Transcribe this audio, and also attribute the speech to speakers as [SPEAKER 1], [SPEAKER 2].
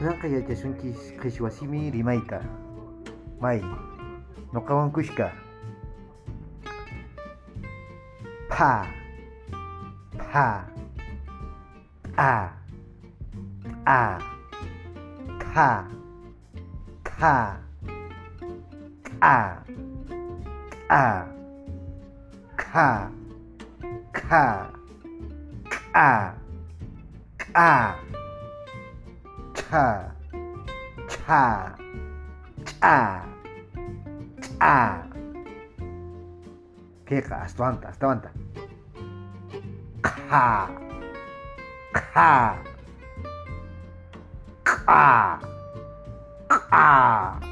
[SPEAKER 1] Kudan kaya jasunki kishwasimi rimayta. May. Nokawan kushka. Pa. Pa. A. A. Ka. Ka. A. A. Ka. Ka. A. A. Cha. Cha. Cha. Cha. Aguanta, hasta aguanta. Ka. Ka. Ka. Ka.